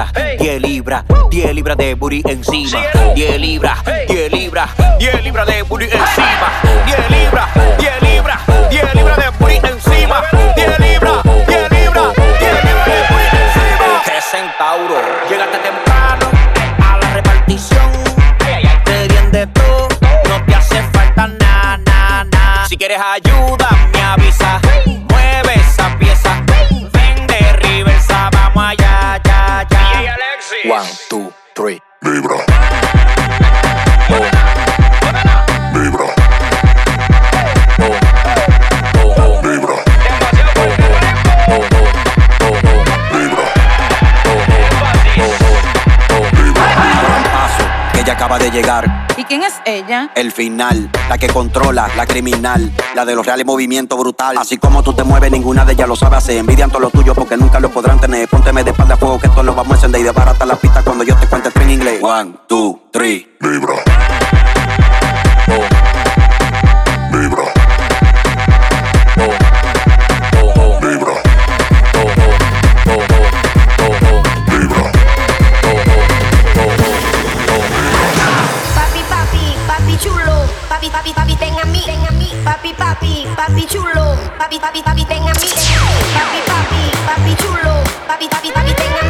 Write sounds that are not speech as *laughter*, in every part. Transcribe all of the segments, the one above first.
Libras, 10 libras, 10 libras de booty encima. 10 libras, 10 libras, 10 libras de booty encima. 10 libras, 10 libras, 10 libras de booty encima. 10 libras, 10 libras, 10 libras de booty encima. 3 centauros, llegaste temprano a la repartición. Te bien de todo, no te hace falta nada, nada, nada. Si quieres ayuda, me avisa. Llegar. ¿Y quién es ella? El final, la que controla, la criminal, la de los reales movimientos brutal. Así como tú te mueves, ninguna de ellas lo sabe hacer. Envidian todo lo tuyo porque nunca lo podrán tener. Pónteme de espalda a fuego que esto lo vamos a encender y de barata la pista cuando yo te cuente tres en inglés. One, two, three. Libra. Papi, papi, papi, ten a mí, ten a mí. Papi, papi, papi chulo. Papi, papi, papi, ten a mí. Papi, papi, papi chulo. Papi, papi, papi, ten a mí.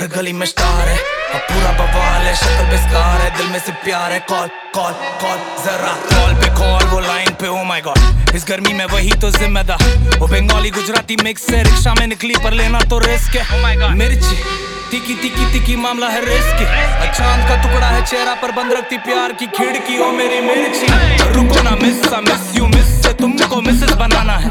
हर गली में स्टार है। अब पूरा बवाल है शक्ल पे स्कार है दिल में से प्यार है। कॉल कॉल कॉल जरा। कॉल पे कॉल वो लाइन पे ओ माय गॉड इस गर्मी में वही तो जिम्मेदार। वो बंगाली गुजराती मिक्स है रिक्शा में निकली पर लेना तो रिस्क है। मिर्ची तिकी तिकी तिकी मामला है रिस्की चाँद का टुकड़ा है चेहरा पर बंद रखती प्यार की खिड़की ओ मेरी मिर्ची। रुको ना मिस मिस यू मिस तुमको मिसेस बनाना है।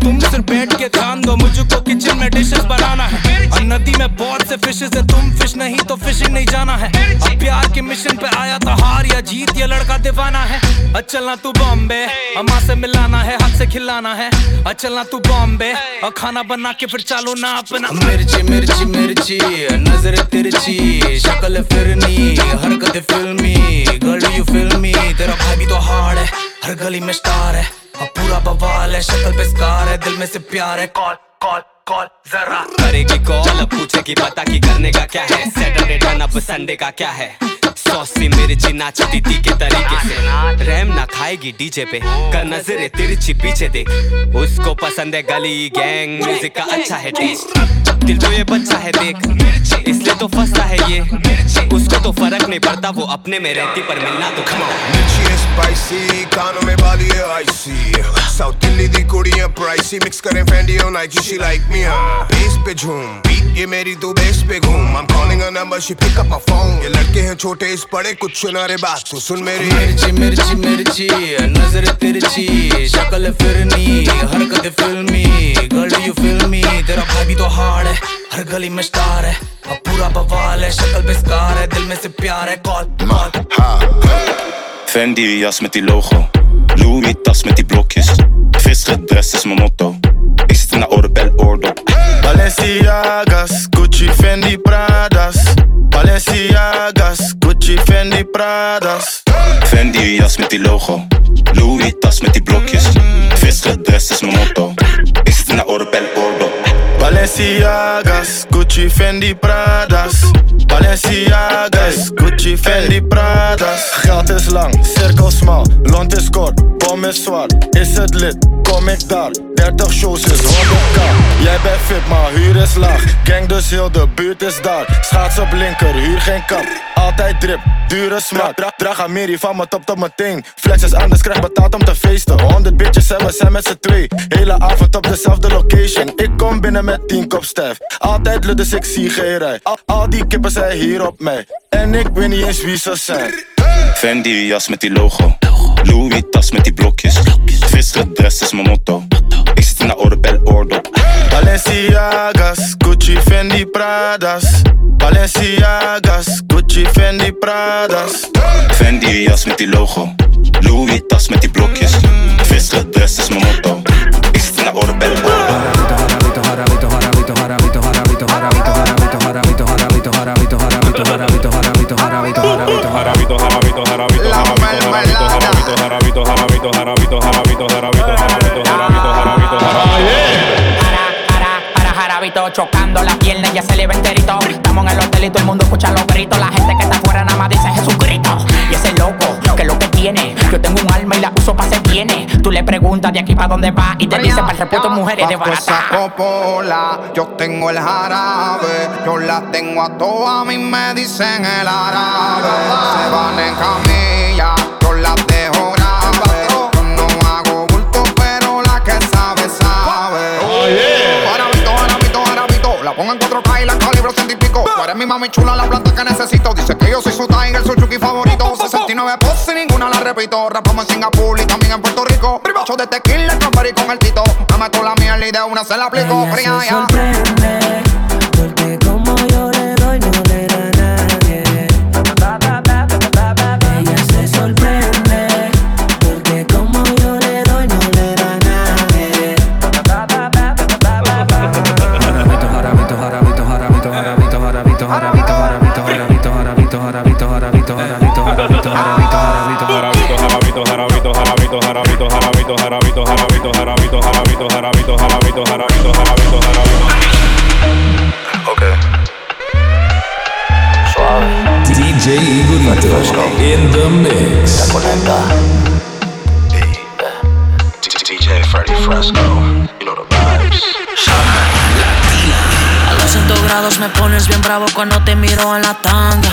तुम सिर्फ़ बैठ के ध्यान दो, मुझको किचन में डिशेस बनाना है। और नदी में बहुत से फिशेस है, तुम फ़िश नहीं तो फिशिंग नहीं जाना है। प्यार के मिशन पे आया तो हार या जीत, ये लड़का दीवाना है। अब चलना तू बॉम्बे, अम्मा से मिलाना है, हाथ से खिलाना है। अब चलना तू बॉम्बे, और खाना बना के फिर चालो ना अपना। मिर्ची मिर्ची मिर्ची, नज़र तिरछी, शक्ल फिरनी, हरकत फिल्मी गर्ल यू फिल्मी तेरा भाई भी तो हार्ड है, हर गली में स्टार है। अब पूरा बवाल है शक्ल पे स्कार है दिल में से प्यार है। कॉल कॉल कॉल जरा। करेगी कॉल अब पूछे कि पता की करने का क्या है? सैटरडे टर्न अप संडे का क्या है? सौसी मिर्ची नाचती थी के तरीके से। रैम ना खाएगी डीजे पे कर नजरे तिरछी पीछे देख उसको पसंद है गली गैंग म्यूज़िक का अच्छा है टेस्ट दिल तो ये बच्चा है देख, इसलिए तो फंसा है ये। उसको तो फ़र्क नहीं पड़ता, वो अपने में रहती, पर मिलना तो खमा मिर्ची है स्पाइसी कानों में वाली है आईसी साउथ दिल्ली दी प्राइसी मिक्स करें फैंडी और नाइकी शी लाइक मी हाँ बेस पे झूम बीट ये मेरी तू बेस पे घूम। Calling her number, she pick up my phone ये लड़के हैं छोटे इस बड़े कुछ सुना रे बात तू सुन मेरी मिर्ची मिर्ची मिर्ची नज़र तिरछी शक्ल फिरनी हरकत फिल्मी गर्ल यू फिल्मी तेरा भाई भी तो हार्ड है हर गली में स्टार है अब पूरा बवाल है शक्ल पे स्कार है दिल में से प्यार है call call Fendi jas met die logo. Louis tas met die blokjes. Visgedress is mijn motto. Ik zit in de Orbel Ordo. Balenciagas, Gucci, Fendi, Pradas. Balenciagas, Gucci, Fendi, Pradas. Fendi jas met die logo. Louis tas met die blokjes. Visgedress is mijn motto. Ik zit in de Orbel Ordo. Balenciagas, Gucci, Fendi, Pradas. Balenciagas, Gucci, Fendi, Pradas. Geld is lang, cirkel smal, lont is kort, bom is zwart. Is het lid, kom ik daar. 30 shows is 100k. Jij bent fit, maar huur is laag. Gang dus heel de buurt is daar. Schaats op linker, huur geen kap. Altijd drip, dure smaak. Dra draag Amiri van mijn top tot mijn teen. Flex is anders, krijg betaald om te feesten. 100 bitches en we zijn met z'n twee. Hele avond op dezelfde location. Ik kom binnen met 10 kop stijf. Altijd lukt dus ik zie geen rij. Al, die kippen zijn hier op mij. En ik weet niet eens wie ze zijn. Fendi jas met die logo. Louis tas met die blokjes. Visgedress is mijn motto. Ik zit in de Orbel Ordo. Balenciagas, Gucci, Fendi, Pradas. Balenciagas, Gucci, Fendi, Pradas. Fendi jas met die logo. Louis tas met die blokjes. Visgedress is mijn motto. Ik zit in de Orbel Ordo. Para, jarabito, chocando la pierna, ya se le ve enterito. Estamos en el hotel y todo el mundo escucha los gritos. La gente que está afuera nada más dice Jesucristo. Y ese loco, que es lo que tiene. Yo tengo un alma y la uso para ser viene. Tú le preguntas de aquí para dónde va y te dice para el repuesto mujeres de Bajo esa barata. copola, yo tengo el jarabe, yo la tengo a todas, a mí me dicen el árabe. Se van en camilla, pongo en 4K y la calibro ciento y pico. Tú eres mi mami chula, la planta que necesito. Dice que yo soy su tiger, su chuki favorito. 69 poses y ninguna la repito. Rapamos en Singapur y también en Puerto Rico. Yo de tequila, y con el tito. Me meto la mierda y de una se la aplico. Fría, ya. Me pones bien bravo cuando te miro en la tanga.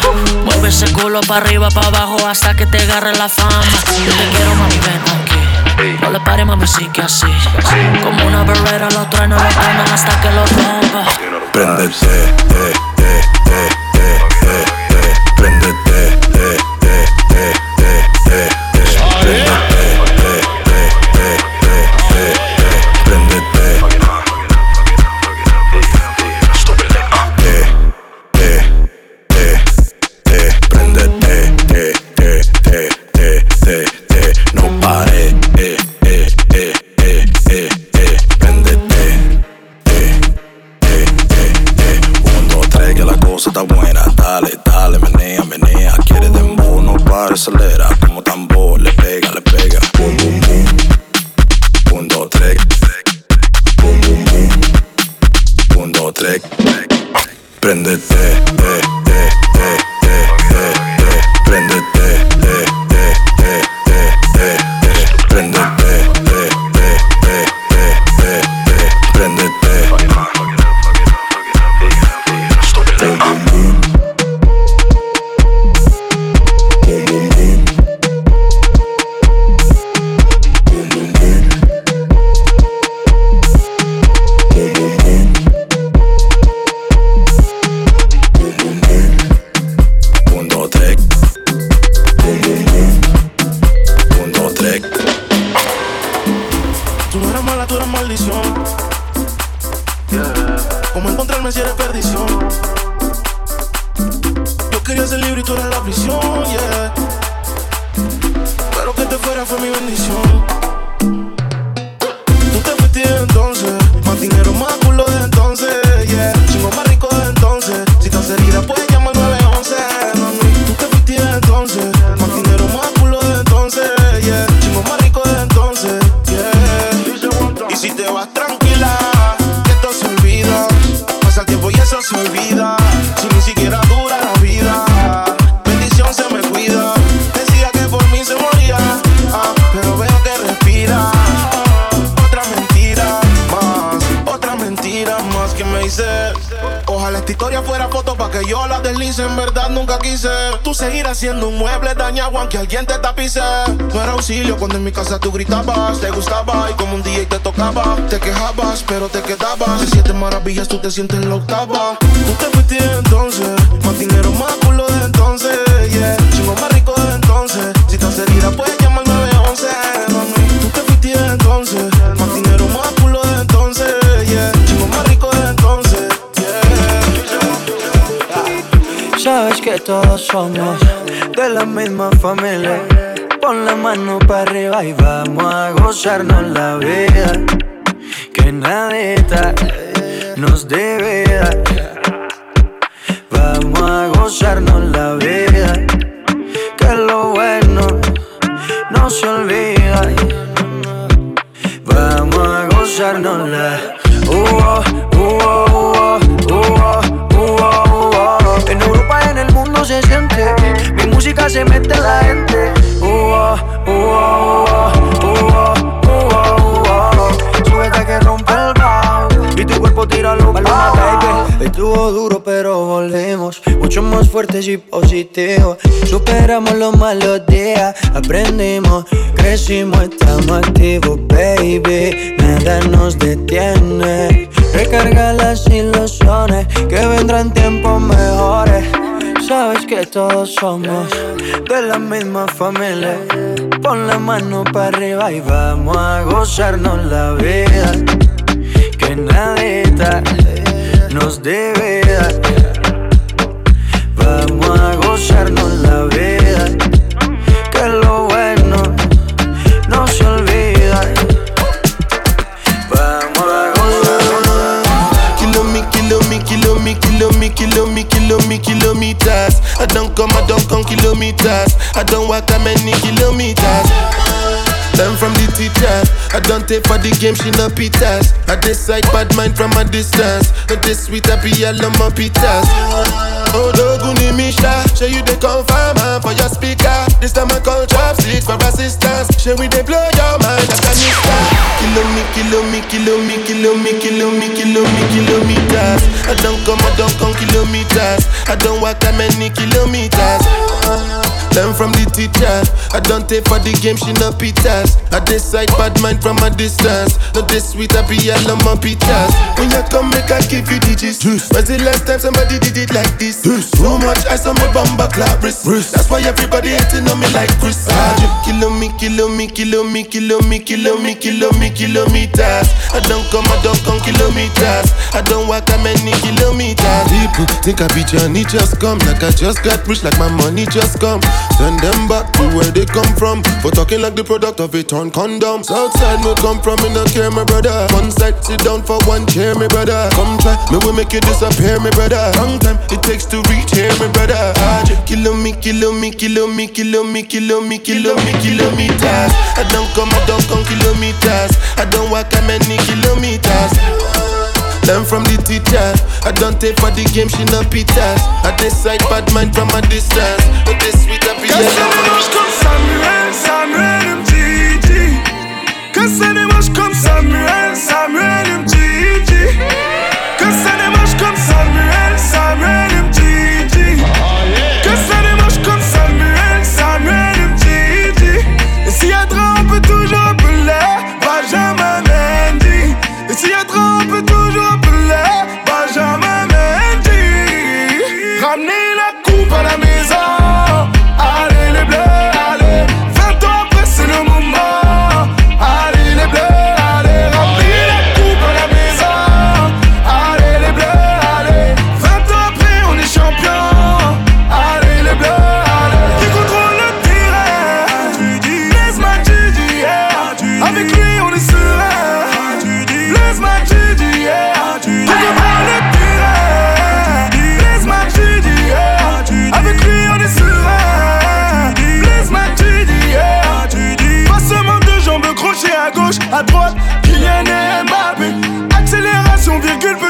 Mueve ese culo para arriba, para abajo hasta que te agarre la fama. Yo te quiero, mami, ven aquí. No le pare, mami, sí que así. Como una berrera, lo truena, lo truenan hasta que lo rompa. Eh, eh, te sientes en la octava. Tú te fuiste entonces. Más dinero, más culo desde entonces. Yeah. Chingo más rico desde entonces. Si estás herida, puedes llamar 911. Mami. Tú te fuiste entonces. Más dinero, más culo desde entonces. Yeah. Chingo más rico desde entonces. Sabes que todos somos de la misma familia. Pon la mano para arriba y vamos a gozarnos la vida. Que nadie nos debe. Vamos a gozarnos la vida. Que lo bueno no se olvida. Vamos a gozarnos la. Uh, oh, uh, oh, uh, oh. En Europa y en el mundo se siente. Mi música se mete en la gente. Baby. Estuvo duro, pero volvemos. Mucho más fuertes y positivos. Superamos los malos días. Aprendimos, crecimos, estamos activos, baby. Nada nos detiene. Recarga las ilusiones que vendrán tiempos mejores. Sabes que todos somos de la misma familia. Pon la mano para arriba y vamos a gozarnos la vida. Que nadie nos debe dar. Vamos a gozarnos la vida. Que lo bueno no se olvida. Vamos a gozarnos. Kilo me, kilo me, kilo me, kilo me, kilo me, kilo me, kilometers. I don't come, I don't come kilometers. I don't walk that many kilometers. Learn from the teacher. I don't take for the game, she no pitas. I decide bad mind from a distance. But this sweet, all on my pitas. Oh, Doguni Misha, show you the confirm man for your speaker. This time I call chopsticks for assistance. Show we they blow your mind, Afghanistan. Kilo me, kilo me, kilo me, kilo me, kilo me, kilo me, kilometers. I don't come, I don't come kilometers. I don't walk that many kilometers. Learn from the teacher. I don't take for the game, she no pitas. I decide bad mind from a distance. Not this sweet, I be all on my pitas. When you come, make I give you digits. When's the last time somebody did it like this? Too much ice on my bumper clap wrist. That's why everybody hating on me like Chris. Ah, kilo me, kilo me, kilo me, kilo me, kilo me, kilo me, kilometers. I don't come, I don't come kilometers. I don't walk a many kilometers. People think I be Johnny just come, like I just got rich, like my money just come. Send them back to where they come from. For talking like the product of a torn condom. Southside me come from, me no care, my brother. One side, sit down for one chair, my brother. Come try, me will make you disappear, my brother. Long time it takes to reach here, my brother. Kilo me, kilo me, kilo me, kilo me, kilo me, kilo me, kilometers. I don't come, I don't come kilometers. I don't walk a many kilometers. Learn from the teacher. I don't take for the game, she no pitas. I decide bad mind from a distance. But this sweet happy Casse-les-manches comme Samuel, Samuel Mtiti Casse-les-manches comme Samuel, Samuel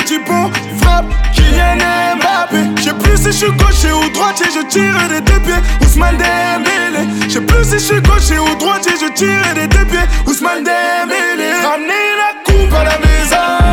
Frappe, Kylian Mbappé Je sais plus si je suis gaucher ou droitier Je tire des deux pieds, Ousmane Dembélé. Je sais plus si je suis gaucher ou droitier Je tire des deux pieds, Ousmane Dembélé. Ramenez la coupe à la maison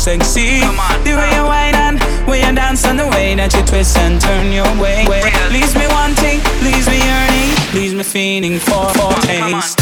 sexy. The way you whine and way you dance and the way that you twist and turn your way. Leaves me wanting, leaves me yearning, leaves me feeling for for taste.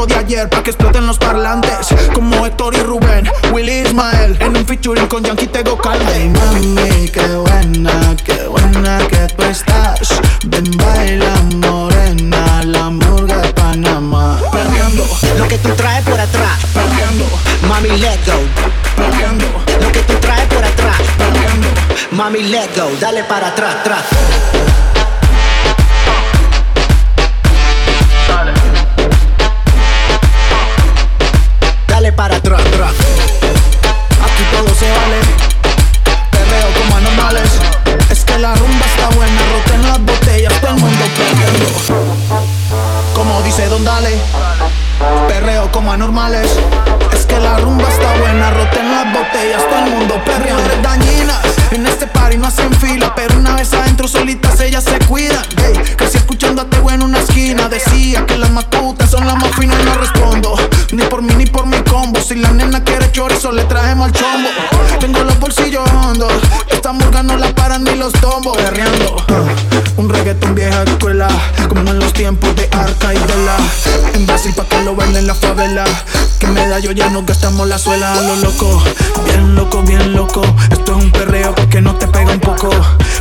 Clásico de ayer pa' que exploten los parlantes. Como Héctor y Rubén, Willy Ismael. En un featuring con Yankee Tego Calde. Ay, mami, qué buena, qué buena que tú estás. Ven, baila morena, la murga de Panamá. Perreando, Lo que tú traes por atrás, perreando, mami, let go. perreando, Lo que tú traes por atrás, perreando. mami, let go. Dale para atrás, atrás. Es que la rumba está buena, roten las botellas, todo el mundo perreando. Dañinas, en este party no hacen fila, pero una vez adentro solitas ellas se cuidan. Ey, crecí escuchando a Teo en una esquina, decía que las macutas son las más finas y no respondo. Ni por mí ni por mi combo, si la nena quiere chorizo le traje mal chombo. Tengo los bolsillos hondos, esta murga no la paran ni los tombos. Perreando, un reggaetón vieja escuela, tiempos de Arca y de la. En Brasil pa' que lo bailen la favela. Que medallo ya nos gastamos la suela a lo loco. Bien loco, bien loco. Esto es un perreo porque no te pega un poco.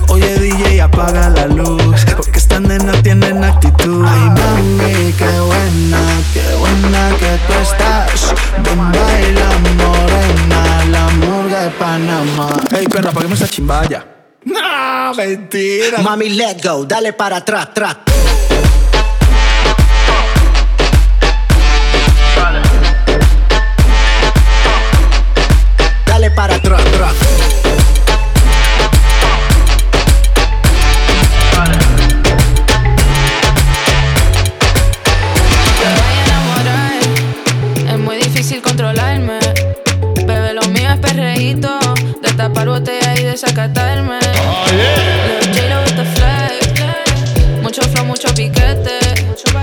Oye DJ, apaga la luz. Porque estas nenas tienen actitud. Ay, mami, qué buena, qué buena que tú estás. Ven, baila morena, la murga de Panamá. Ey, perra, apaguemos esa chimbaya. *laughs* No, mentira. Mami, let go. Dale para atrás, atrás. Difícil controlarme. Bebé, lo mío es perreíto. De tapar botella y desacatarme. With the flex. Mucho flow, mucho piquete. Soy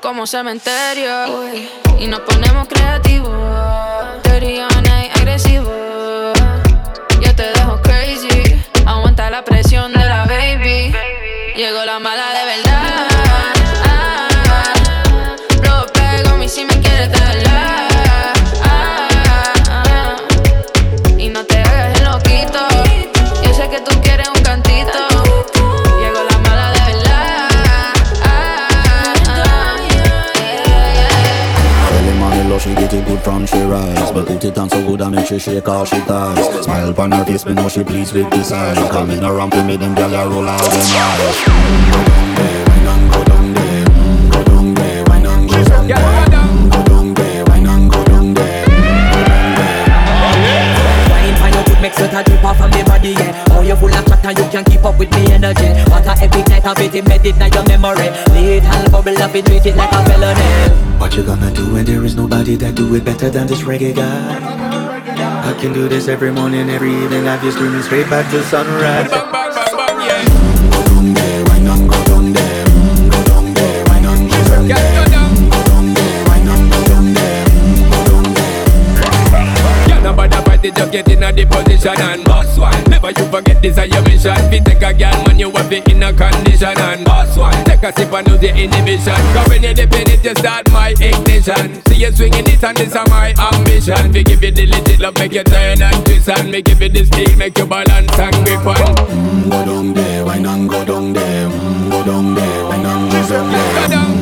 Como cementerio. Y nos ponemos creativos. Dirty on night, agresivo. Rise it on so good I make she shake all she ties. Smile upon her face, me know she pleased with this eye Coming around to me, them gyal a roll out them eyes full of chatter, you can't keep up with me energy. What a epic night of it, embedded in your memory. Little bubble of it, treat it like a felony. What you gonna do when there is nobody that do it better than this reggae guy? I can do this every morning, every evening Have you screaming straight back to sunrise? Go down there, wine and go down there? Mm, Go down there, wine and go down there? Mm, Go down there, wine and go down there? Mm, Go down there. Girl, nobody fight it, just get in a the position and boss one. Never you forget this is your mission. Fi take a girl, man, you have it in a condition and boss one. Take a sip and lose the inhibition. Cause when you dip in it, you start my ignition. See you swinging it and this is my ambition. We give you the legit love, make you turn and twist and me give you the steel, make you balance and grip on. Mm, Go down there, wine and go down there Mm, Go down there, wine and go down there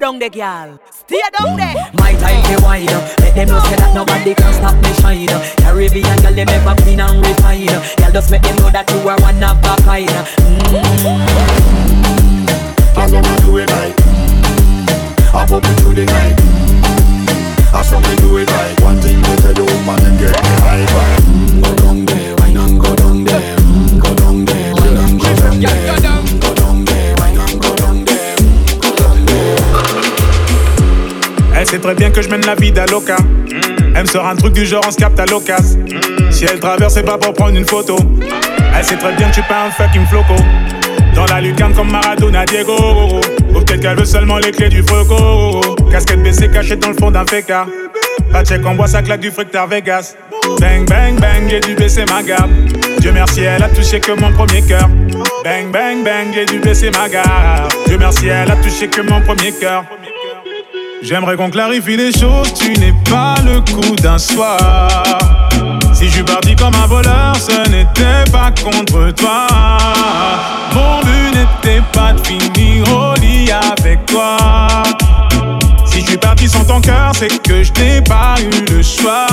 down the girl. Stay down there. My time to wine. Let them know say that nobody can stop me shine. Caribbean girl, they make me clean and refine. Girl, just make them know that you are one of a kind. Mm. Girl, them do it right. I put me through the night. I saw me do it right. One thing to tell you, man, and get me high five. I très bien que je mène la vie d'Aloca. Elle me sort un truc du genre on se capte à l'occasion. Si elle traverse, c'est pas pour prendre une photo. Elle sait très bien que je suis pas un fucking floco. Dans la lucarne comme Maradona Diego. Ou peut-être qu'elle veut seulement les clés du froco. Casquette baissée cachée dans le fond d'un féca. Pas check, on boit sa claque du fructar Vegas. Bang, bang, bang, j'ai dû baisser ma gamme. Dieu merci, elle a touché que mon premier cœur. Bang, bang, bang, j'ai dû baisser ma garde. Dieu merci, elle a touché que mon premier cœur. J'aimerais qu'on clarifie les choses, tu n'es pas le coup d'un soir. Si je parti comme un voleur, ce n'était pas contre toi. Mon but n'était pas de finir au lit avec toi. Si je suis parti sans ton cœur, c'est que je n'ai pas eu le choix.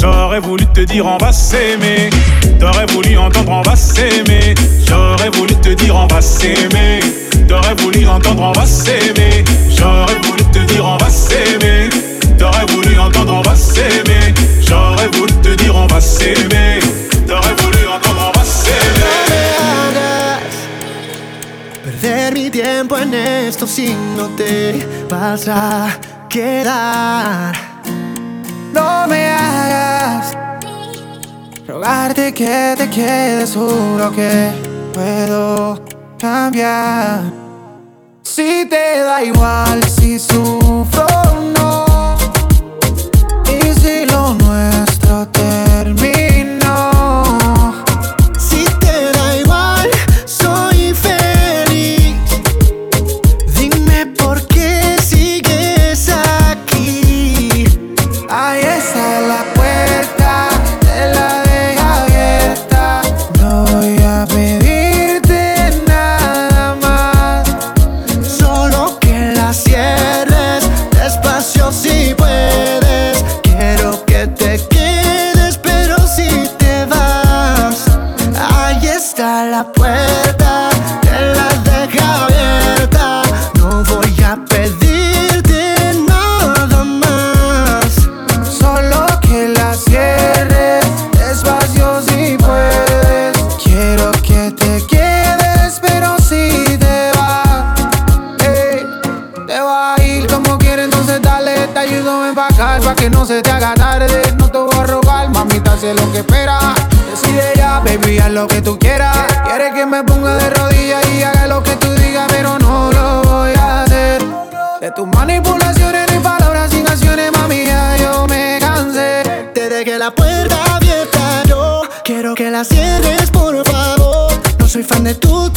J'aurais voulu te dire on va s'aimer. T'aurais voulu entendre on va s'aimer. J'aurais voulu te dire on va s'aimer. T'aurais voulu entendre on va s'aimer. J'aurais voulu te dire on va s'aimer. T'aurais voulu entendre on va s'aimer. J'aurais voulu te dire on va s'aimer. Tiempo en esto si no te vas a quedar. No me hagas rogarte que te quedes, juro que puedo cambiar. Si te da igual si sufro o no, y si lo nuestro terminó. Lo que tú quieras. Quieres que me ponga de rodillas y haga lo que tú digas, pero no lo voy a hacer. De tus manipulaciones ni palabras sin acciones, mami, yo me cansé. Te dejé la puerta abierta, yo quiero que la cierres, por favor. No soy fan de tu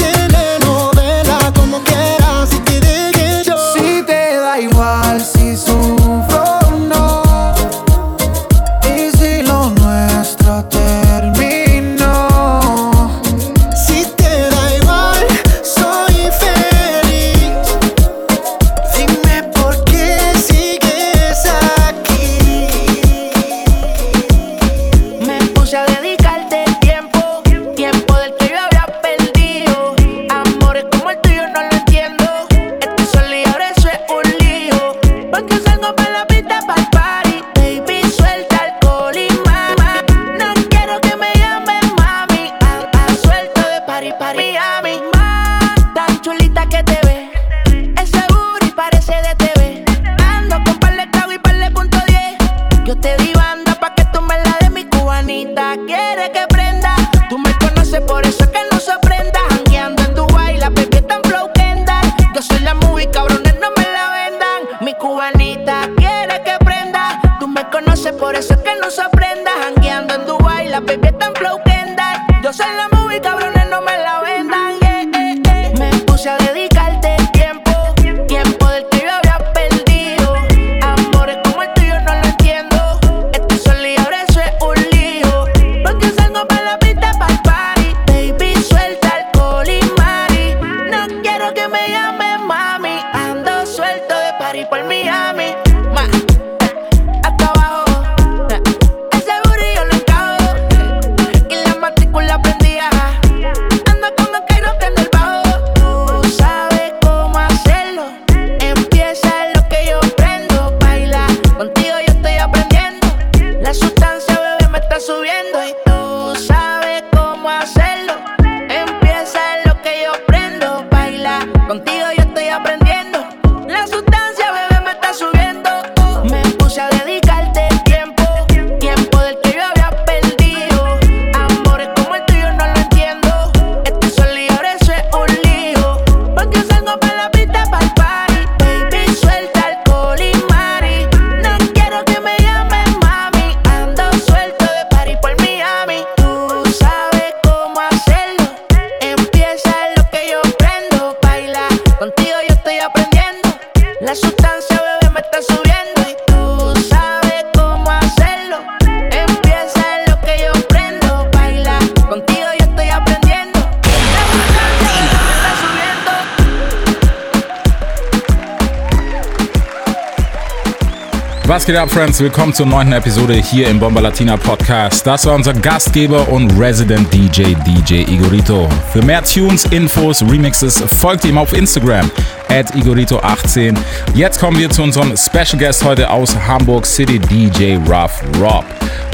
geht ab, Friends? Willkommen zur neunten Episode hier im Bomba Latina Podcast. Das war unser Gastgeber und Resident DJ, DJ Igorito. Für mehr Tunes, Infos, Remixes folgt ihm auf Instagram at Igorito18. Jetzt kommen wir zu unserem Special Guest heute aus Hamburg City, DJ Rough Rob.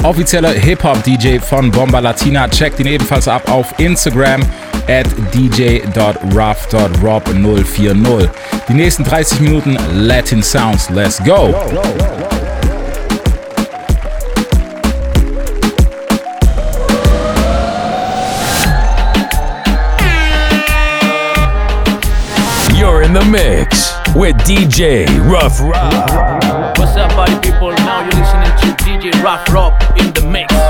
Offizieller Hip-Hop-DJ von Bomba Latina. Checkt ihn ebenfalls ab auf Instagram at dj.rough.rob040. Die nächsten 30 Minuten Latin Sounds. Let's go! You're in the mix with DJ Rough Rob. What's up, party people? Now you're listening to DJ Rough Rob in the mix.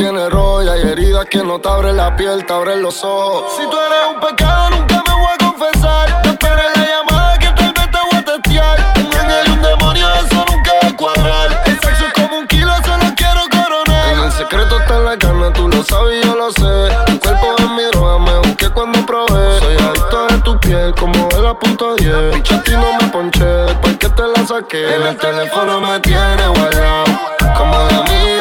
Tiene. Y hay heridas que no te abren la piel, te abren los ojos. Si tú eres un pecado, nunca me voy a confesar. Te esperé la llamada que tal vez te voy a testear. Un ángel y un demonio, eso nunca va a cuadrar. El sexo es como un kilo, solo quiero coronar. En el secreto está en la carne, tú lo sabes y yo lo sé. Tu cuerpo es mi droga, me busqué cuando probé. Soy adicto de tu piel, como el a punto 10. Bicho, a ti no me ponché, después que te la saqué. En el teléfono me tiene guardado. Como la amiga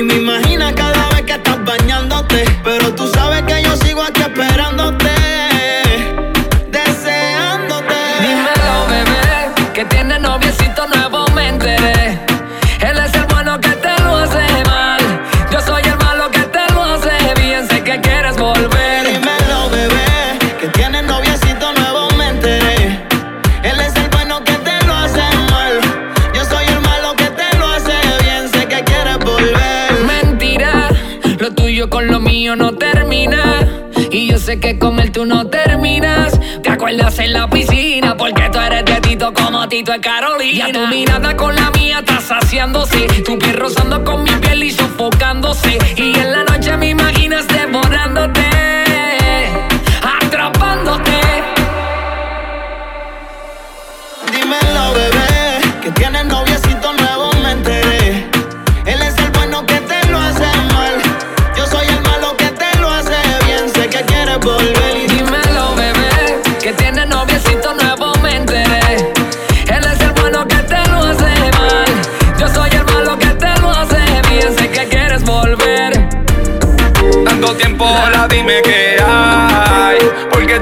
Y me imagina sé que con él tú no terminas. Te acuerdas en la piscina, porque tú eres de Tito como Tito es Carolina. Ya tu mirada con la mía está saciándose. Tu piel rozando con mi piel y sofocándose. Y en la noche me imaginas devorándote,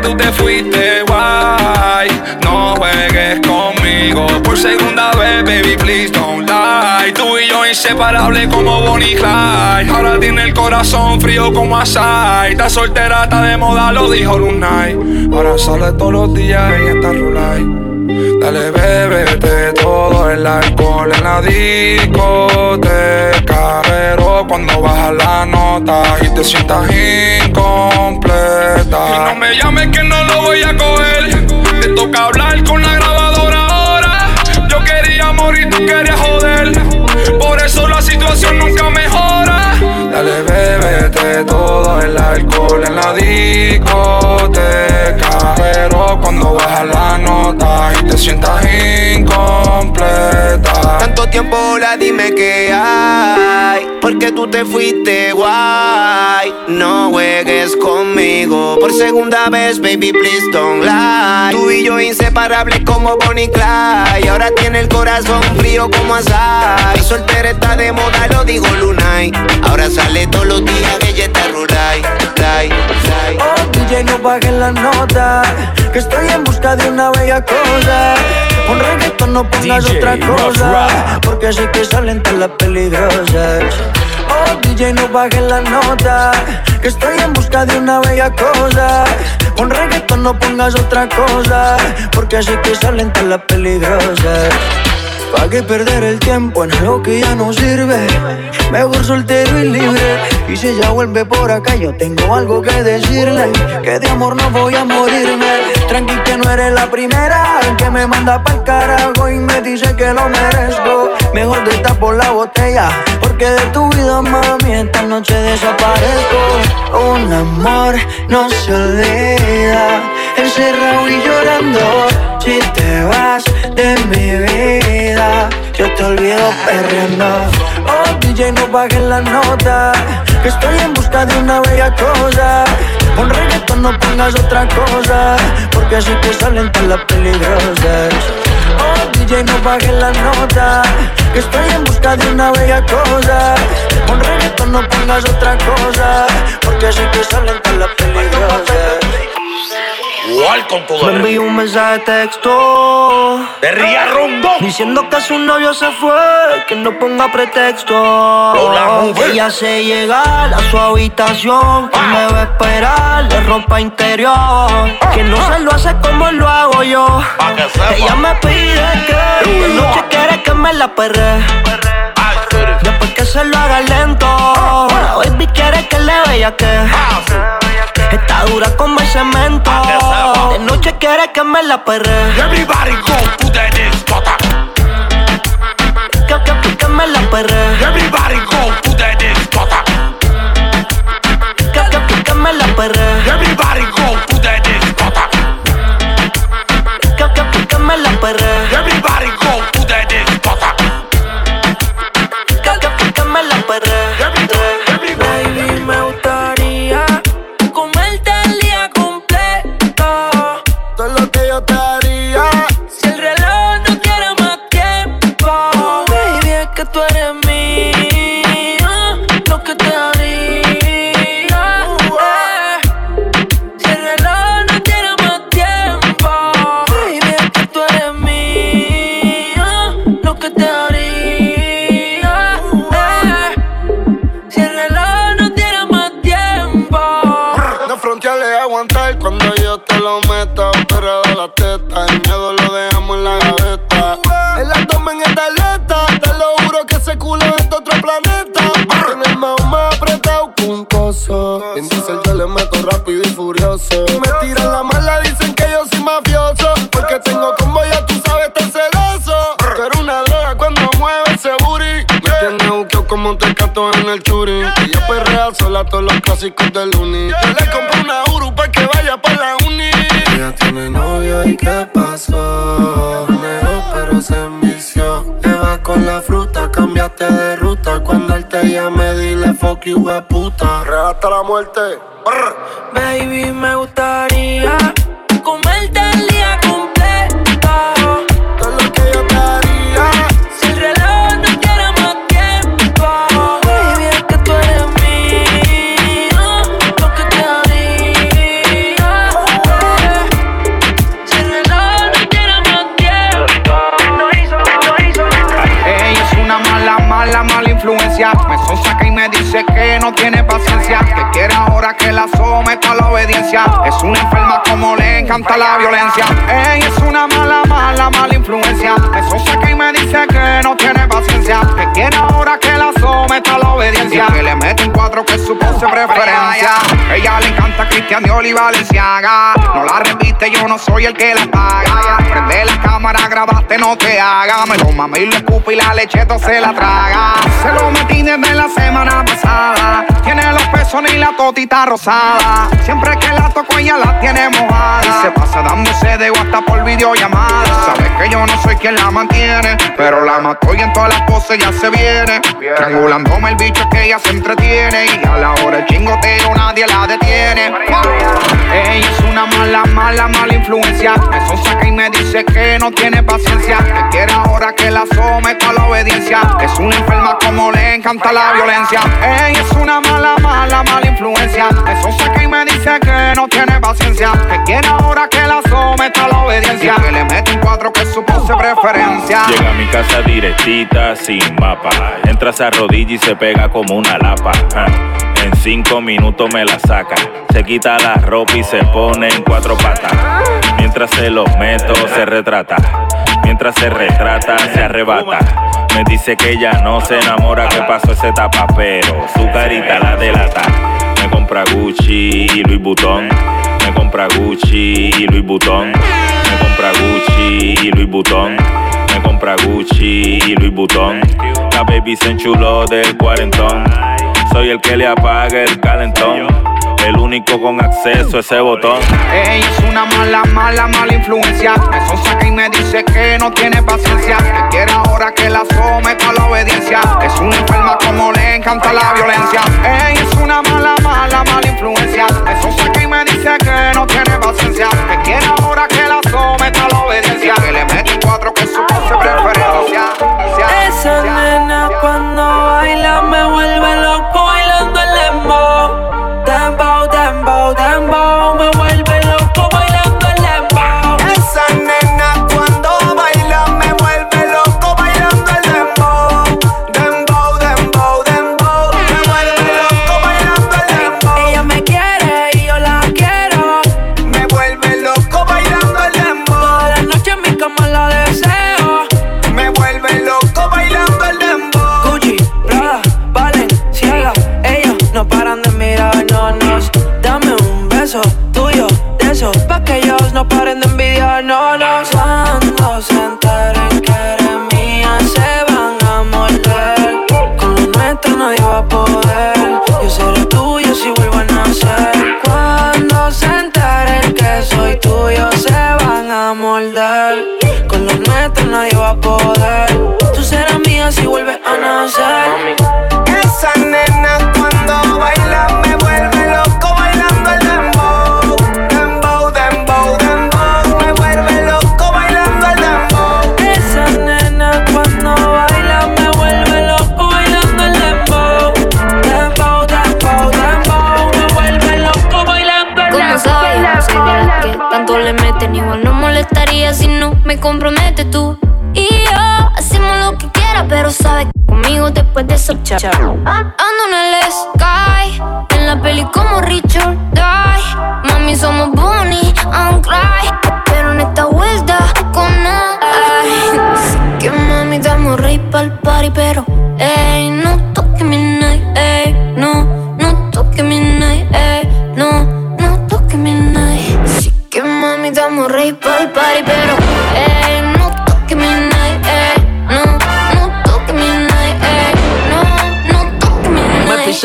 tú te fuiste, guay. No juegues conmigo por segunda vez, baby, please don't lie. Tú y yo inseparables como Bonnie y Clyde. Ahora tiene el corazón frío como Asai. Está soltera, está de moda, lo dijo Lunay. Ahora sale todos los días en esta rulay. Dale, bébete todo el alcohol en la discoteca. Pero cuando baja la nota y te sientas incompleta. Y no me llames que no lo voy a coger. Te toca hablar con la grabadora ahora. Yo quería morir, tú querías joder. Todo el alcohol en la discoteca. Pero cuando baja la nota y te sientas incompleta. Tanto tiempo la dime que hay, porque tú te fuiste guay. No juegues conmigo por segunda vez, baby, please don't lie. Tú y yo inseparables como Bonnie y Clyde. Ahora tiene el corazón frío como azar. Y soltera está de moda, lo digo Lunay. Ahora sale todos los días que ella está rural. Oh, DJ, no bajes la nota. Que estoy en busca de una bella cosa. Un reggaetón, no pongas DJ otra cosa. Porque así que salen todas las peligrosas. DJ, no bajes la nota. Que estoy en busca de una bella cosa. Un reggaetón, no pongas otra cosa. Porque así que salen todas las peligrosas. ¿Pa' qué perder el tiempo en algo que ya no sirve? Mejor soltero y libre. Y si ella vuelve por acá, yo tengo algo que decirle. Que de amor no voy a morirme. Tranqui que no eres la primera en que me manda pa'l carajo y me dice que lo merezco. Mejor de por la botella, porque de tu vida, mami, esta noche desaparezco. Un amor no se olvida, encerrado y llorando. Si te vas de mi vida, yo te olvido perreando. Oh, DJ, no bajes la nota, que estoy en busca de una bella cosa. Con reggaetón no pongas otra cosa, porque así te salen todas las peligrosas. Oh, DJ, no bajes la nota, que estoy en busca de una bella cosa. Con reggaetón no pongas otra cosa, porque así te salen todas las peligrosas. Con Me envió un mensaje de texto. De Ría Rondón Diciendo que su novio se fue Que no ponga pretexto. Lola. Ella se llega a su habitación Que me va a esperar de ropa interior. Que no se lo hace como lo hago yo. Ella me pide que noche quiere que me la perre. Después que se lo haga lento. La baby quiere que le vea que Está dura como el cemento. De noche quiere que me la perre. Everybody go to the discotheque Que, que, que, me la perre. Everybody go to the discotheque Que, que, que, me la perre. Everybody go to the discotheque Que, que, que, me la perre. Everybody go to the discotheque clásicos del uni. Yo le compré una Uru pa' que vaya pa' la uni. Ella tiene novio y qué pasó. Negó pero se envició. Te vas con la fruta, cambiaste de ruta. Cuando él te llame, dile fuck you, puta. Real hasta la muerte. Brr. Baby, me gustaría violencia. Ella es una mala, mala, mala influencia. Me sonsaca y me dice que no tiene paciencia. Que quiere ahora que la someta a la obediencia. Y que le mete un cuatro que es su pose preferencia. Ella le encanta Cristian Dior y Valenciaga. No la repite, yo no soy el que la paga. Grabaste, no te haga. Me lo mame y lo escupe y la lecheto se la traga. Se lo metí desde la semana pasada. Tiene los pesos y la totita rosada. Siempre que la toco ella la tiene mojada. Y se pasa dándose de hasta por videollamada. Sabes que yo no soy quien la mantiene, pero la mató y en todas las poses ya se viene. Triangulándome el bicho que ella se entretiene. Y a la hora el chingoteo nadie la detiene. Ella es una mala, mala, mala influencia. Me saca y me dice que no tiene Que quiere ahora que la someta a la obediencia. Es una enferma como le encanta la violencia. Ella es una mala, mala, mala influencia. Me saca y me dice que no tiene paciencia. Que quiere ahora que la someta a la obediencia. Que le mete un cuatro que es su pose preferencia. Llega a mi casa directita, sin mapa. Entra esa rodilla y se pega como una lapa. En cinco minutos me la saca. Se quita la ropa y se pone en cuatro patas. Mientras se lo meto, se retrata. Mientras se retrata, se arrebata. Me dice que ella no se enamora, que pasó esa etapa, pero su carita la delata. Me compra Gucci y Louis Vuitton. Me compra Gucci y Louis Vuitton. Me compra Gucci y Louis Vuitton. Me compra Gucci y Louis Vuitton. La baby se enchuló del cuarentón. Soy el que le apaga el calentón. El único con acceso a ese botón. Ella es una mala, mala, mala influencia. Me saca y me dice que no tiene paciencia. Que quiere ahora que la someta a la obediencia. Es una enferma como le encanta la violencia. Ella es una mala, mala, mala influencia. Me saca y me dice que no tiene paciencia. Que quiere ahora que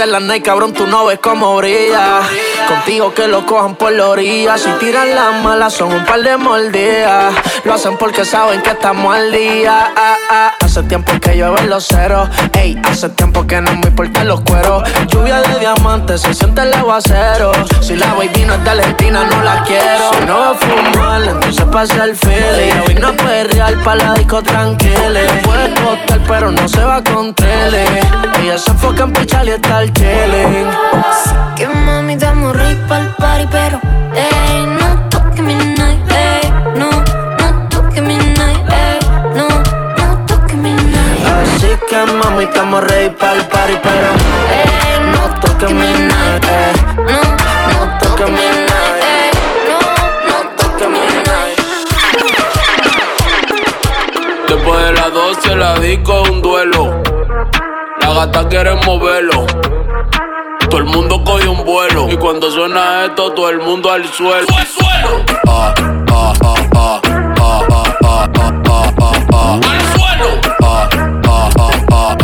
La night, cabrón, tú no ves cómo brilla. Contigo que lo cojan por la orilla. Si tiran las malas, son un par de mordidas. Lo hacen porque saben que estamos al día. Ah, ah. Hace tiempo que llueven los ceros. Ey, hace tiempo que no me importan los cueros. Lluvia de diamantes, se siente el aguacero. Si la baby no es no la quiero. Si no va a fumar, entonces pasa el feeling. Ella vino a perrear pa' la disco tranquila. Puede costar, pero no se va con tele. Ella se enfoca en pichar y estar chilling. Así que mami, estamos rey pa'l party, pero ey, no toques mi night, ey, no, no toques mi night, ey, no, no toques mi night. Así que mami, estamos ready para el party, pero Ey, no toques mi night, eh. no, no toques mi night, ey, no, no toques mi night. Después de las 12 la disco es un duelo. La gata quiere moverlo. Todo el mundo coge un vuelo. Y cuando suena esto, todo el mundo al suelo. Ah, ah, ah, ah, ah, ah, ah, ah, ah, ah, ah. Al suelo. Ah, ah, ah, ah, suelo. Ah, ah,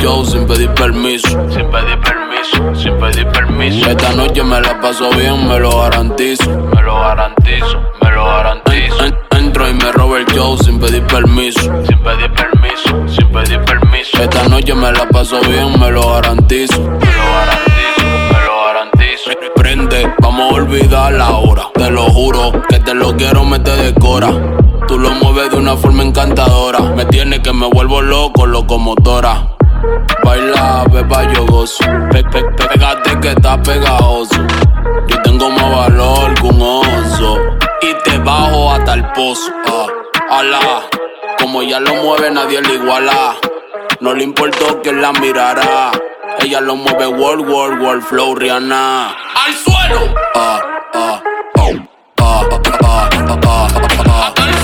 show sin pedir permiso. Sin pedir permiso, sin pedir permiso. Esta noche me la paso bien, me lo garantizo. Me lo garantizo, me lo garantizo. En- entro y me robo el show sin pedir permiso. Sin pedir permiso, sin pedir permiso. Esta noche me la paso bien, me lo garantizo. Me lo garantizo, me lo garantizo. Vamos a olvidar la hora. Te lo juro que te lo quiero meter de cora. Tú lo mueves de una forma encantadora. Me tiene que me vuelvo loco, locomotora. Baila, beba, yo gozo. Pe- pégate que está pegajoso. Yo tengo más valor que un oso. Y te bajo hasta el pozo. Ah, alá. Como ella lo mueve, nadie le iguala. No le importó quién la mirará. Ella lo mueve world, world, world flow, Rihanna. ¡Al suelo! Ah, ah, oh. Ah, ah, ah, ah, ah, ah, ah. Ah,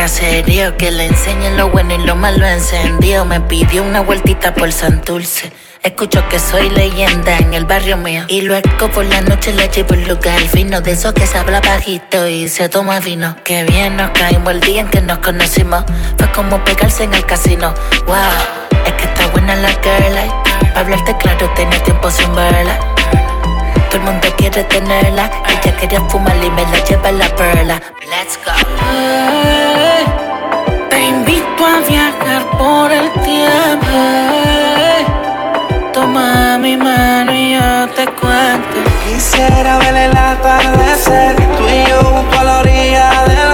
caserío, que le enseñen lo bueno y lo malo encendido. Me pidió una vueltita por Santurce. Escucho que soy leyenda en el barrio mío. Y luego por la noche le llevo un lugar fino de esos que se habla bajito y se toma vino. Que bien nos caímos el día en que nos conocimos. Fue como pegarse en el casino. Wow, es que está buena la girl. Pa' hablarte claro, tenía tiempo sin verla. Todo el mundo quiere tenerla. Ella quería fumar y me la lleva la perla. Let's go. Ay, Te invito a viajar por el tiempo. Toma mi mano y yo te cuento. Quisiera ver el atardecer, tú y yo junto a la orilla del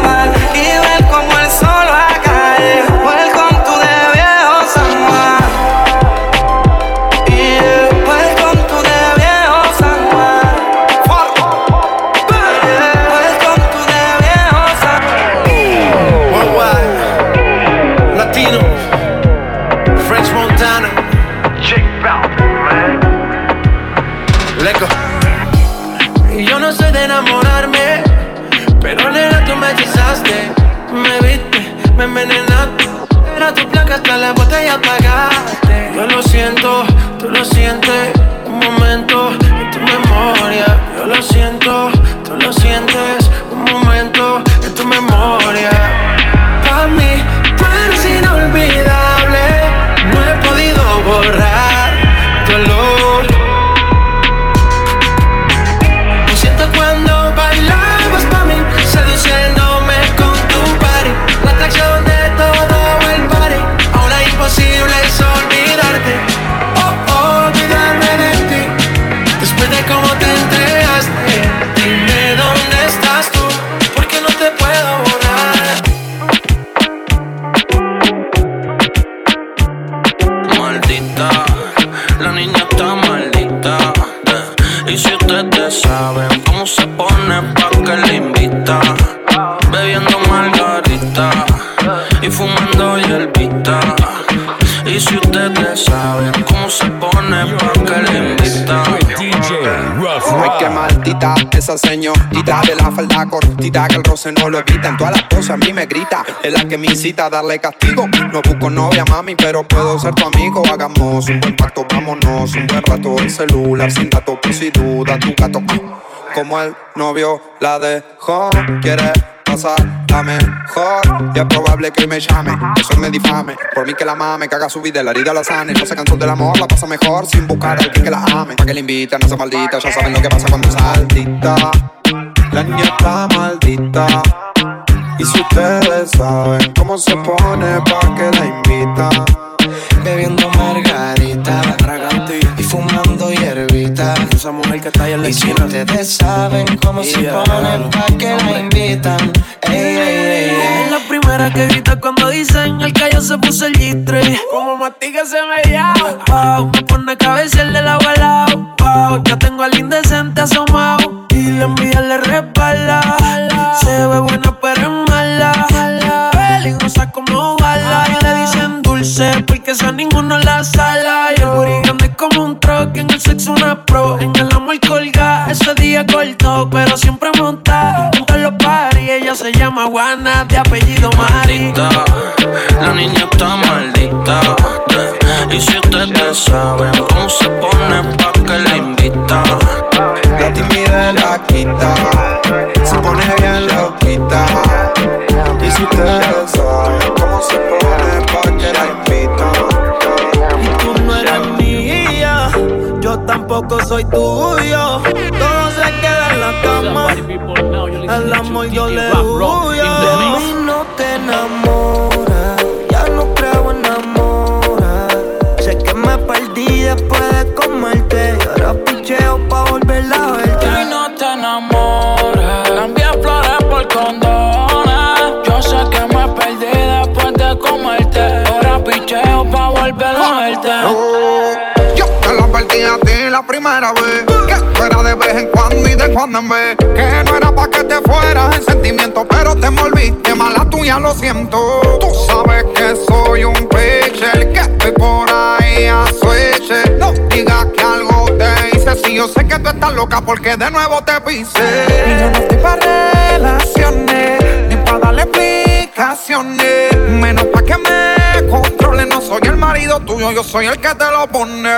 esa señorita de la falda cortita que el roce no lo evita. En todas las poses a mí me grita, es la que me incita a darle castigo. No busco novia, mami, pero puedo ser tu amigo. Hagamos un buen pacto, vámonos un buen rato. El celular sin datos, por duda, tu gato. Como el novio la dejó, quiere pasar la mejor. Y es probable que me llame, eso me difame. Por mí que la mame, que haga su vida, la herida la sane. No se cansó del amor, la pasa mejor sin buscar a alguien que la ame. Pa' que la invita, no sea maldita, ya saben lo que pasa cuando saltita. La niña está maldita. Y si ustedes saben cómo se pone, pa' que la invitan. Bebiendo Esa mujer que está ahí en la Y si esquina. ustedes saben cómo se Yeah. ponen pa' que la invitan. Ey, ey, ey, ey. Es la primera que grita cuando dicen el callo se puso el G3. Como mastiga se me llama. Wow, me pone cabeza el del agua al lado. Wow, ya tengo al indecente asomado. Y Y la envidia le respalda. Se ve buena, pero esa ninguno la sala. Y el booty como un truck. En el sexo una pro. En el amor colga. Ese día cortó, pero siempre monta. En todos los paris. Ella se llama Juana, de apellido Mari. La niña está maldita. Y si ustedes saben cómo se pone pa' que la invita. La timidez la quita, se pone bien loquita. Y si ustedes saben cómo se pone pa' que la invita. Tampoco soy tuyo. Todo se queda en la cama. El amor yo le huyo. Y no te enamoras, ya no creo en amor. Sé que me perdí después de comerte. Y ahora picheo pa' volverla a verte. Y no te enamores, cambia flores por condones. Yo sé que me perdí después de comerte. Ahora picheo pa' volver a verte. A ti la primera vez. Que fuera de vez en cuando y de cuando en vez. Que no era pa' que te fueras en sentimiento Pero te envolviste, mala tuya, lo siento. Tú sabes que soy un pitcher Que estoy por ahí a switch No digas que algo te hice Si yo sé que tú estás loca porque de nuevo te pisé Y yo no estoy pa' relaciones Ni pa' darle explicaciones. Menos pa' que me No soy el marido tuyo, yo soy el que te lo pone.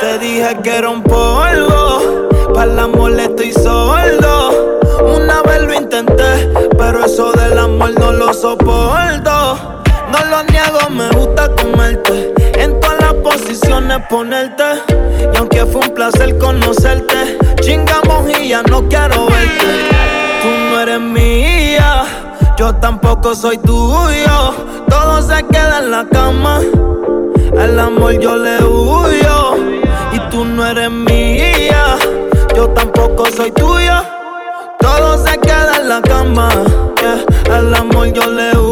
Te dije que era un polvo, para el amor le estoy sordo. Una vez lo intenté, pero eso del amor no lo soporto. No lo niego, me gusta comerte. En todas las posiciones ponerte. Y aunque fue un placer conocerte, chingamos y ya no quiero verte. Tú no eres mía, yo tampoco soy tuyo. Todo se queda en la cama. El amor yo le huyo y tú no eres mía. Yo tampoco soy tuya. Todo se queda en la cama. El amor yo le huyo.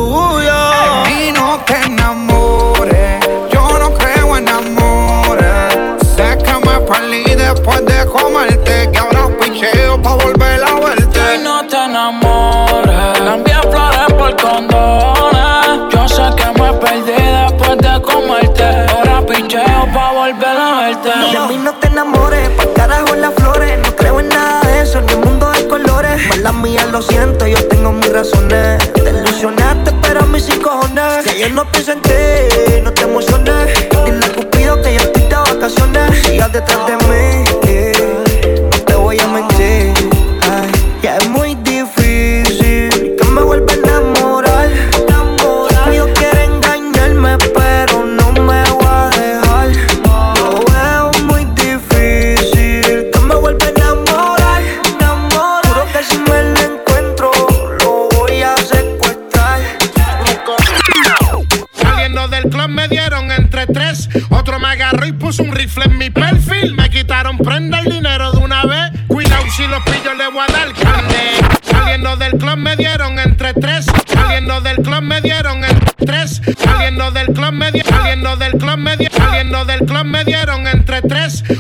Verte. De mí no te enamores, pa' carajo las flores. No creo en nada de eso, ni un mundo de colores. Mala mía, lo siento, yo tengo mis razones. Te ilusionaste, pero a mí sí cojones. Que yo no pienso en ti, no te emociones. Dile a Cupido que yo estoy de vacaciones. Sigas detrás de mí,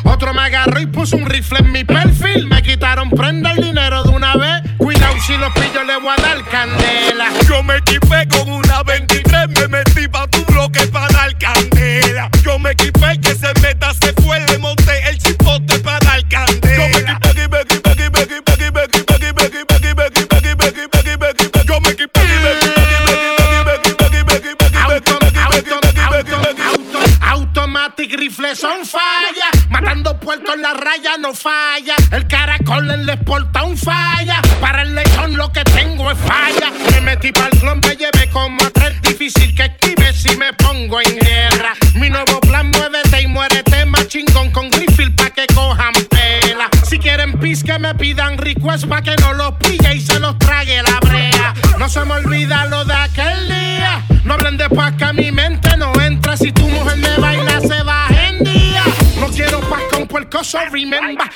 Otro me agarró y puso un rifle en mi que me pidan request pa' que no los pille y se los trague la brea. No se me olvida lo de aquel día. No hablen de paz que a mi mente no entra. Si tu mujer me baila, se baja en día. No quiero paz con puercoso, remember.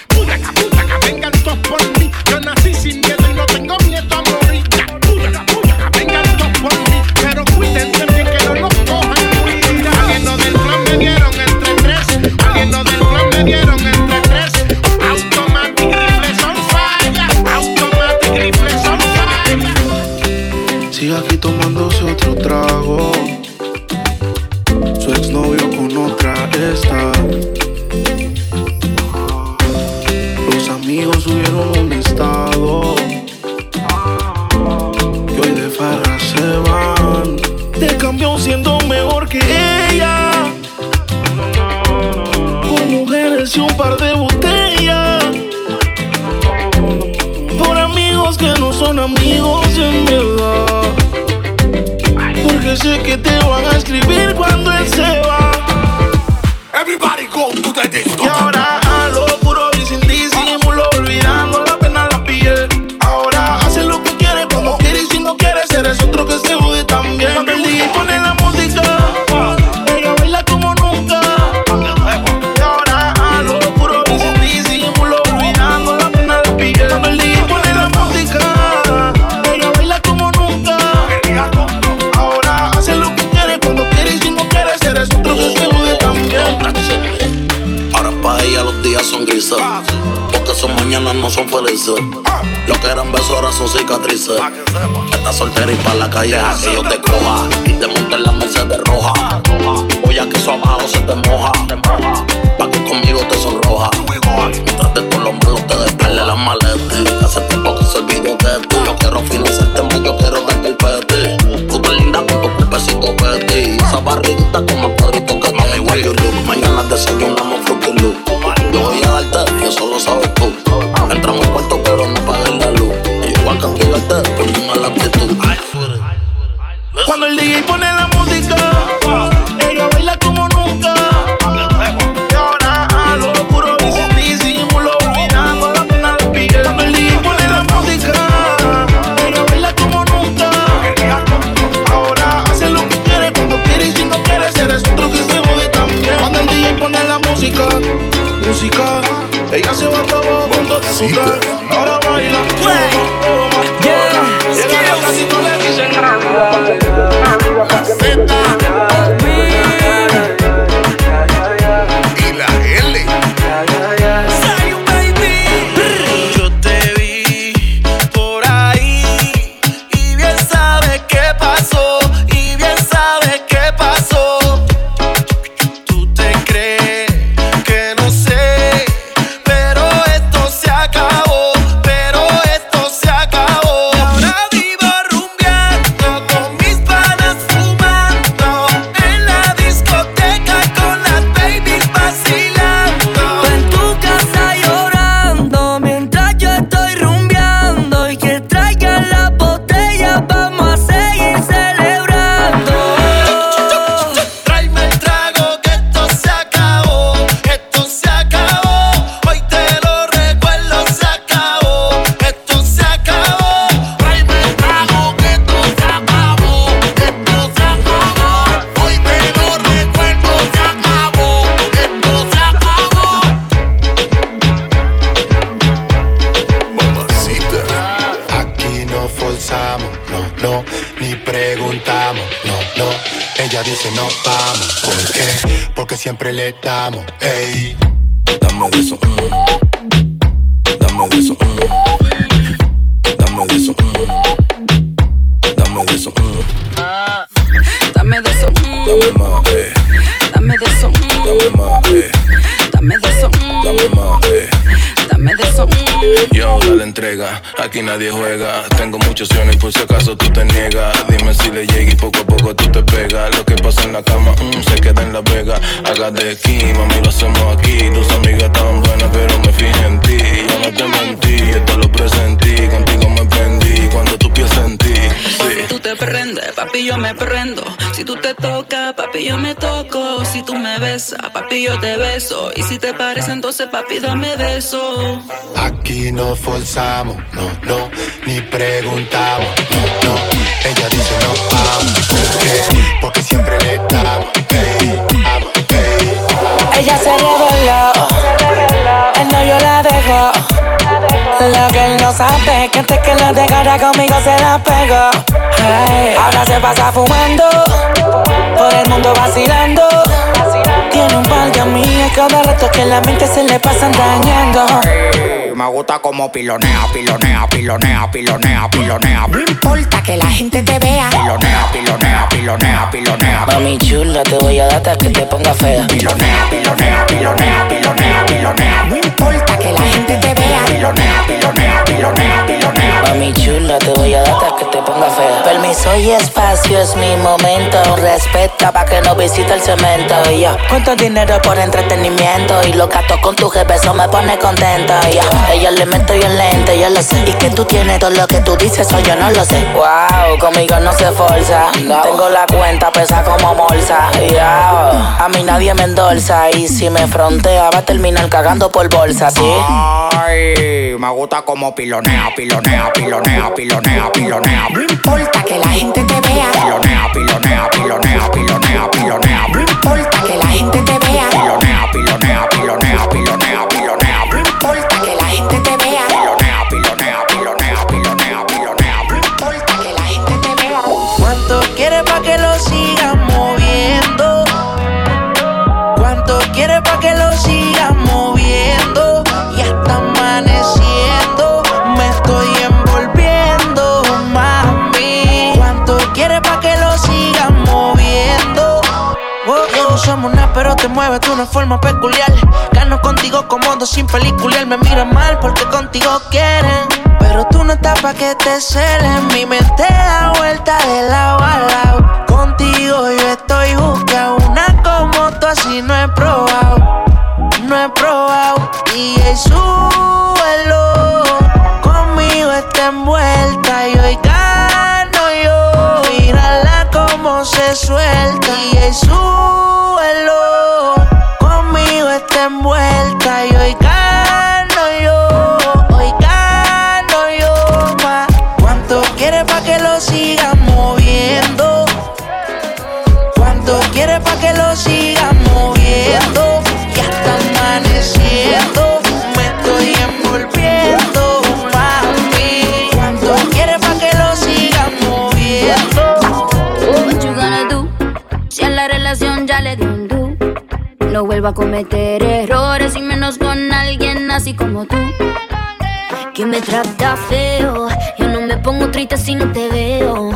Soltera y Porque siempre le damos, ey. Dame de eso, mm. dame de eso, mm. dame de eso, mm. dame de eso, mm. Dame de eso, mm, dame más, eh. dame de eso, mm, dame más, eh. dame de eso, mm, dame más, eh. Dame de. Yo, dale entrega, aquí nadie juega. Tengo muchas opciones por si acaso tú te niegas. Dime si le llega y poco a poco tú te pegas. Lo que pasa en la cama mm, se queda en la vega. Haga de aquí, mami, lo hacemos aquí. Tus amigas tan buenas, pero me fijé en ti. Yo no te mentí, esto lo presentí. Contigo me prendí cuando tú piensas en ti. Sí. Tú te prendes, papi, yo me prendo. Si tú te tocas, papi, yo me toco. Si tú me besas, papi, yo te beso. Y si te parece, entonces, papi, dame beso. Aquí no forzamos, no, no, ni preguntamos, no, no. Ella dice no vamos, ¿por qué? Porque siempre le damos, ey, amo, ey. Ella se reveló, él no yo la dejo. Lo que él no sabe que antes que la dejara conmigo se la pegó. Ahora se pasa fumando, por el mundo vacilando. Tiene un par de amigas cada rato que la mente se le pasan dañando. Me gusta como pilonea, pilonea, pilonea, pilonea, pilonea. No importa que la gente te vea. Pilonea, pilonea, pilonea, pilonea. Mami chula, te voy a dar hasta que te ponga fea. Pilonea, pilonea, pilonea, pilonea, pilonea. No importa que la gente te vea. Pilonea, pilonea, pilonea, pilonea. Mami chula, te voy a dar hasta que te ponga fea. Permiso y espacio es mi momento. Respeta pa' que no visite el cemento. Y yo, cuánto dinero por entretenimiento. Y los gatos con tu jefe, eso me pone contenta. Y yo, ella le meto y el lente, yo lo sé. Y que tú tienes todo lo que tú dices, eso yo no lo sé. Wow, conmigo no se forza. Tengo la cuenta pesa como bolsa. Yo, a mí nadie me endorsa. Y si me frontea, va a terminar cagando por bolsa, ¿sí? Ay, me gusta como pilonea, pilonea, pilonea, pilonea, pilonea. No importa que la gente te vea. Pilonea, pilonea, pilonea, pilonea, pilonea. No importa que la gente te vea. Pilonea, pilonea, pilonea, pilonea. Te mueves de una forma peculiar. Gano contigo como dos sin pelicular. Me miran mal porque contigo quieren. Pero tú no estás pa' que te celen. Mi mente da vuelta de lado a lado. Contigo yo estoy juzgado. Una como tú así no he probado. No he probado. Y el suelo conmigo está envuelta. Y hoy gano yo. Mírala como se suelta. Y está envuelta. Y hoy vuelva a cometer errores y menos con alguien así como tú. Que me trata feo. Yo no me pongo triste si no te veo.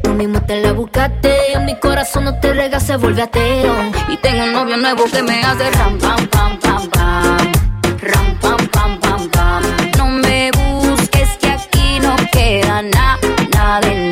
Tú mismo te la buscaste. Mi corazón no te rega, se vuelve ateo. Y tengo un novio nuevo que me hace ram, pam, pam, pam, pam. Ram, pam, pam, pam, pam. No me busques que aquí no queda nada, nada de nada.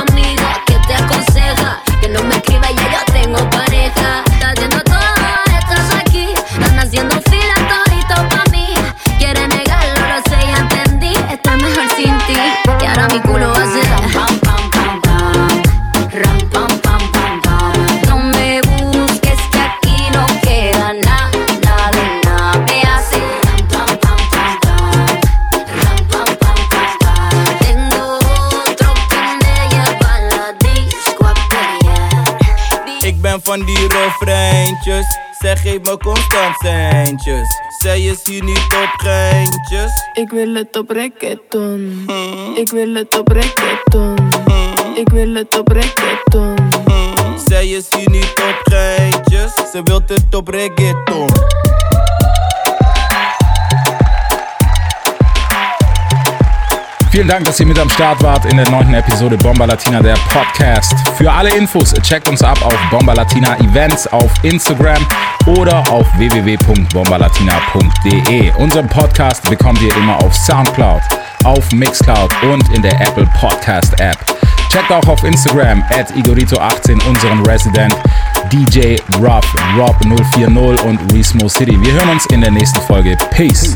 van die refreintjes. Zij geeft me constant seintjes. Zij is hier niet op geintjes. Ik wil het op reggaeton. Ik wil het op reggaeton. Ik wil het op reggaeton. Zij is hier niet op geintjes. Ze wilt het op reggaeton. Vielen Dank, dass ihr mit am Start wart in der neunten Episode Bomba Latina, der Podcast. Für alle Infos checkt uns ab auf Bomba Latina Events auf Instagram oder auf www.bombalatina.de. Unseren Podcast bekommt ihr immer auf Soundcloud, auf Mixcloud und in der Apple Podcast App. Checkt auch auf Instagram at Igorito18 unseren Resident DJ Rob, Rob040 und Resmo City. Wir hören uns in der nächsten Folge. Peace.